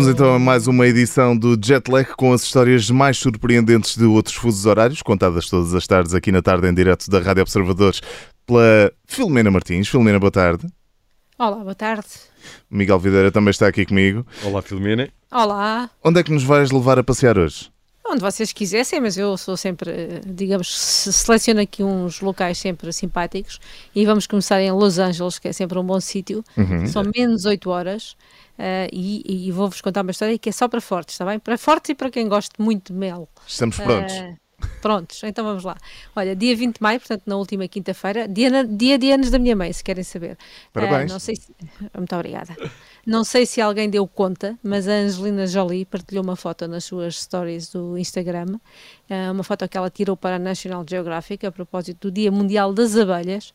Vamos então a mais uma edição do Jetlag com as histórias mais surpreendentes de outros fusos horários, contadas todas as tardes aqui na tarde em direto da Rádio Observadores pela Filomena Martins. Filomena, boa tarde. Olá, boa tarde. Miguel Videira também está aqui comigo. Olá, Filomena. Olá. Onde é que nos vais levar a passear hoje? Onde vocês quisessem, mas eu sou sempre, digamos, seleciono aqui uns locais sempre simpáticos e vamos começar em Los Angeles, que é sempre um bom sítio. Uhum. São menos 8 horas uh, e, e vou-vos contar uma história que é só para fortes, está bem? Para fortes e para quem gosta muito de mel. Estamos prontos. Uh, prontos, então vamos lá. Olha, dia 20 de maio, portanto, na última quinta-feira, dia, dia de anos da minha mãe, se querem saber. Parabéns. Uh, não sei se... Muito obrigada. Não sei se alguém deu conta, mas a Angelina Jolie partilhou uma foto nas suas stories do Instagram, uh, uma foto que ela tirou para a National Geographic a propósito do Dia Mundial das Abelhas.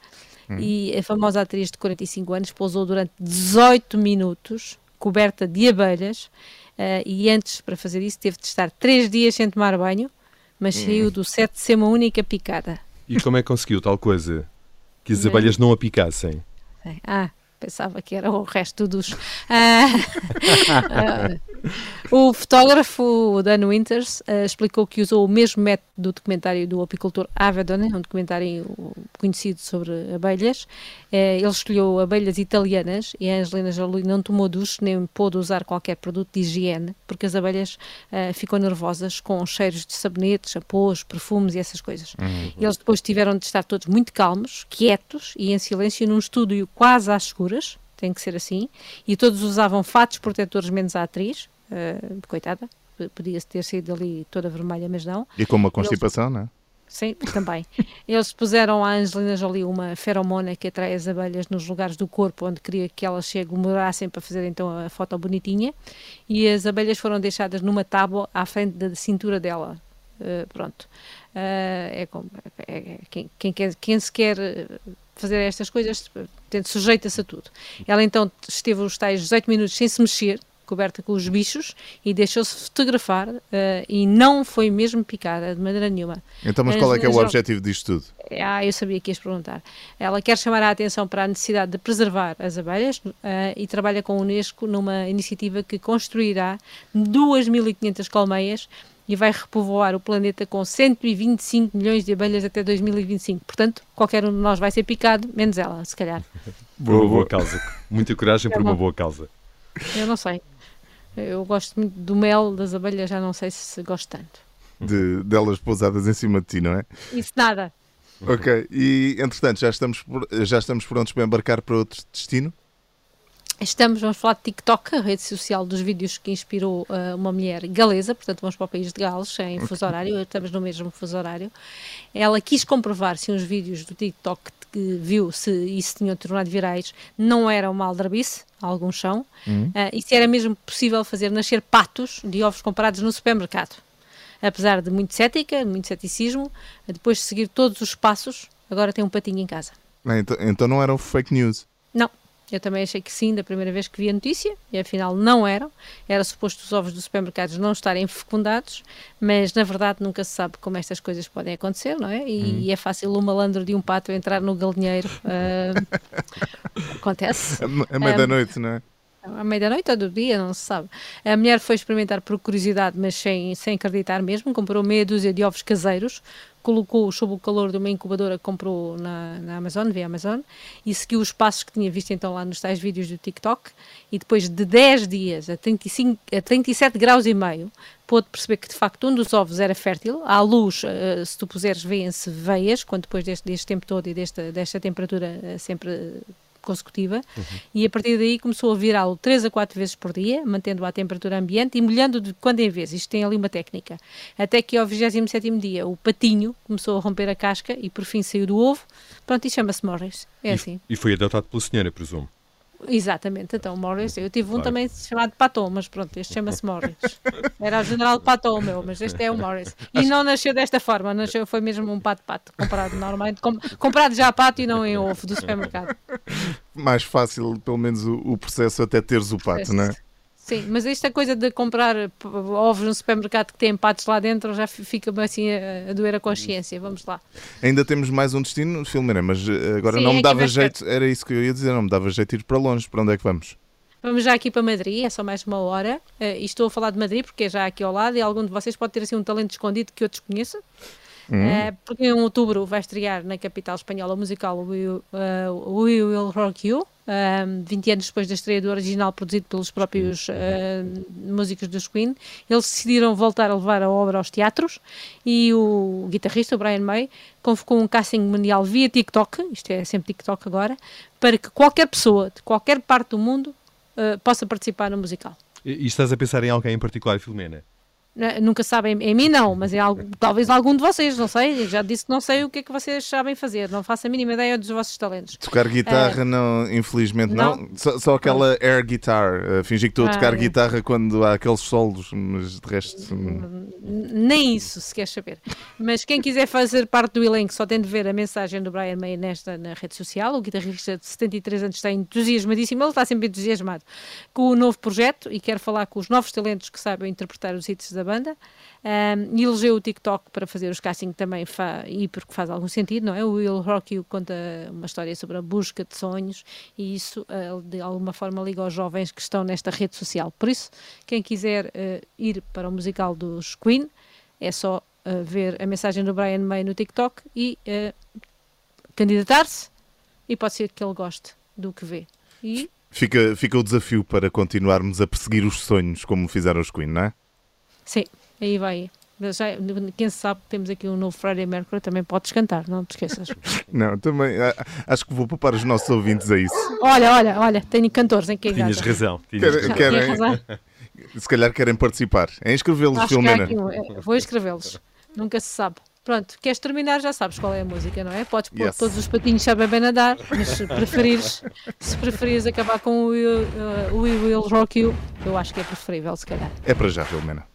Hum. E a famosa atriz de 45 anos pousou durante 18 minutos coberta de abelhas uh, e antes, para fazer isso, teve de estar 3 dias sem tomar banho, mas hum. saiu do set de ser uma única picada. E como é que conseguiu tal coisa? Que as abelhas não a picassem? Ah, pensava que era o resto dos. Ah, ah, o fotógrafo Dan Winters uh, explicou que usou o mesmo método do documentário do apicultor Avedon, um documentário conhecido sobre abelhas. Uh, ele escolheu abelhas italianas e a Angelina Jolie não tomou duche nem pôde usar qualquer produto de higiene, porque as abelhas uh, ficam nervosas com cheiros de sabonetes, chapôs, perfumes e essas coisas. Uhum. Eles depois tiveram de estar todos muito calmos, quietos e em silêncio num estúdio quase às escuras, tem que ser assim, e todos usavam fatos protetores menos a atriz, uh, coitada, podia ter saído ali toda vermelha, mas não. E com uma constipação, Eles... não é? Sim, também. Eles puseram à Angelina Jolie uma feromona que atrai as abelhas nos lugares do corpo onde queria que elas se aglomerassem para fazer então a foto bonitinha e as abelhas foram deixadas numa tábua à frente da cintura dela. Uh, pronto. Uh, é, como, é, é, quem, quem, quem se quer fazer estas coisas sujeita-se a tudo. Ela então esteve os tais 18 minutos sem se mexer, coberta com os bichos e deixou-se fotografar uh, e não foi mesmo picada de maneira nenhuma. Então, mas qual é que é o objetivo disto tudo? Ah, eu sabia que ias perguntar. Ela quer chamar a atenção para a necessidade de preservar as abelhas uh, e trabalha com a Unesco numa iniciativa que construirá 2.500 colmeias e vai repovoar o planeta com 125 milhões de abelhas até 2025. Portanto, qualquer um de nós vai ser picado, menos ela, se calhar. Boa, boa causa. Muita coragem é por uma boa causa. Eu não sei. Eu gosto muito do mel das abelhas, já não sei se gosto tanto. De, delas pousadas em cima de ti, não é? Isso nada. Ok, e entretanto, já estamos, já estamos prontos para embarcar para outro destino? Estamos, vamos falar de TikTok, a rede social dos vídeos que inspirou uh, uma mulher galesa, portanto vamos para o país de Gales, em okay. fuso horário, estamos no mesmo fuso horário. Ela quis comprovar se uns vídeos do TikTok que viu se isso tinham tornado virais não eram uma aldrabice, alguns são, uhum. uh, e se era mesmo possível fazer nascer patos de ovos comprados no supermercado. Apesar de muito cética, muito ceticismo, depois de seguir todos os passos, agora tem um patinho em casa. Então, então não eram fake news? Não, eu também achei que sim, da primeira vez que vi a notícia, e afinal não eram. Era suposto os ovos dos supermercados não estarem fecundados, mas na verdade nunca se sabe como estas coisas podem acontecer, não é? E, hum. é fácil o malandro de um pato entrar no galinheiro. Uh, acontece. A meia da noite, não é? à meia-noite ou do dia, não se sabe. A mulher foi experimentar por curiosidade, mas sem, sem acreditar mesmo, comprou meia dúzia de ovos caseiros, colocou sob o calor de uma incubadora que comprou na, na Amazon, via Amazon, e seguiu os passos que tinha visto então lá nos tais vídeos do TikTok, e depois de 10 dias a, 35, a 37 graus e meio, pôde perceber que de facto um dos ovos era fértil, à luz, uh, se tu puseres, vêem-se veias, quando depois deste, deste tempo todo e desta, desta temperatura uh, sempre consecutiva uhum. e a partir daí começou a virá-lo 3 a 4 vezes por dia, mantendo-o à temperatura ambiente e molhando de quando em vez. Isto tem ali uma técnica. Até que ao 27 dia o patinho começou a romper a casca e por fim saiu do ovo. Pronto, e chama-se Morris. É e, assim. E foi adotado pela senhora, presumo. Exatamente, então Morris, eu tive um claro. também chamado Paton, mas pronto, este chama-se Morris. Era o general Paton, meu, mas este é o Morris. E não nasceu desta forma, nasceu, foi mesmo um pato-pato, comprado normalmente, com, comprado já a pato e não em ovo do supermercado. Mais fácil, pelo menos, o, o processo até teres o pato, não é? Sim, mas esta coisa de comprar ovos no supermercado que tem patos lá dentro já fica-me assim a, a, doer a consciência. Vamos lá. Ainda temos mais um destino, Filmeira, mas eh, agora Sim, não me dava jeito, era isso que eu ia dizer, não me dava jeito de ir para longe. Para onde é que vamos? Vamos já aqui para Madrid, é só mais uma hora. Uh, e estou a falar de Madrid porque é já aqui ao lado e algum de vocês pode ter assim um talento escondido que outros conheçam. Uhum. Uh, porque em outubro vai estrear na capital espanhola o musical We, uh, We Will Rock You, um, 20 anos depois da estreia do original produzido pelos próprios uh, músicos dos Queen. Eles decidiram voltar a levar a obra aos teatros e o guitarrista, o Brian May, convocou um casting mundial via TikTok, isto é sempre TikTok agora, para que qualquer pessoa de qualquer parte do mundo uh, possa participar no musical. E, e estás a pensar em alguém em particular, Filomena? Nunca sabem, em mim não, mas em algo, talvez algum de vocês, não sei. Já disse que não sei o que é que vocês sabem fazer, não faço a mínima ideia dos vossos talentos. Tocar guitarra, uh, não, infelizmente não. não. Só, só, aquela air guitar. Uh, fingir que estou a tocar ah, guitarra quando há aqueles solos, mas de resto. Hum. Nem isso, se queres saber. Mas quem quiser fazer parte do elenco só tem de ver a mensagem do Brian May nesta na rede social. O guitarrista de 73 anos está entusiasmadíssimo, ele está sempre entusiasmado com o novo projeto e quer falar com os novos talentos que saibam interpretar os hits da banda um, e elegeu o TikTok para fazer os casting também e porque faz algum sentido, não é? O Will Rock conta uma história sobre a busca de sonhos e isso uh, de alguma forma liga aos jovens que estão nesta rede social. Por isso, quem quiser uh, ir para o musical dos Queen é só uh, ver a mensagem do Brian May no TikTok e candidatar-se e pode ser que ele goste do que vê. E Fica, fica o desafio para continuarmos a perseguir os sonhos como fizeram os Queen, não é? Sim, aí vai. Já, quem sabe, temos aqui um novo Friday Mercury, também podes cantar, não te esqueças. não, também acho que vou poupar os nossos ouvintes a isso. Olha, olha, olha, tenho cantores em que Tinhas razão. Tinhas razão. Querem, razão. se calhar querem participar. É inscrevê-los, Filomena. Um, vou inscrevê-los. Nunca se sabe. Pronto, queres terminar, já sabes qual é a música, não é? Podes pôr yes. todos os patinhos sabem bem nadar, mas se preferires, se preferires acabar com o uh, We Will Rock You, eu acho que é preferível, se calhar. É para já, Filomena.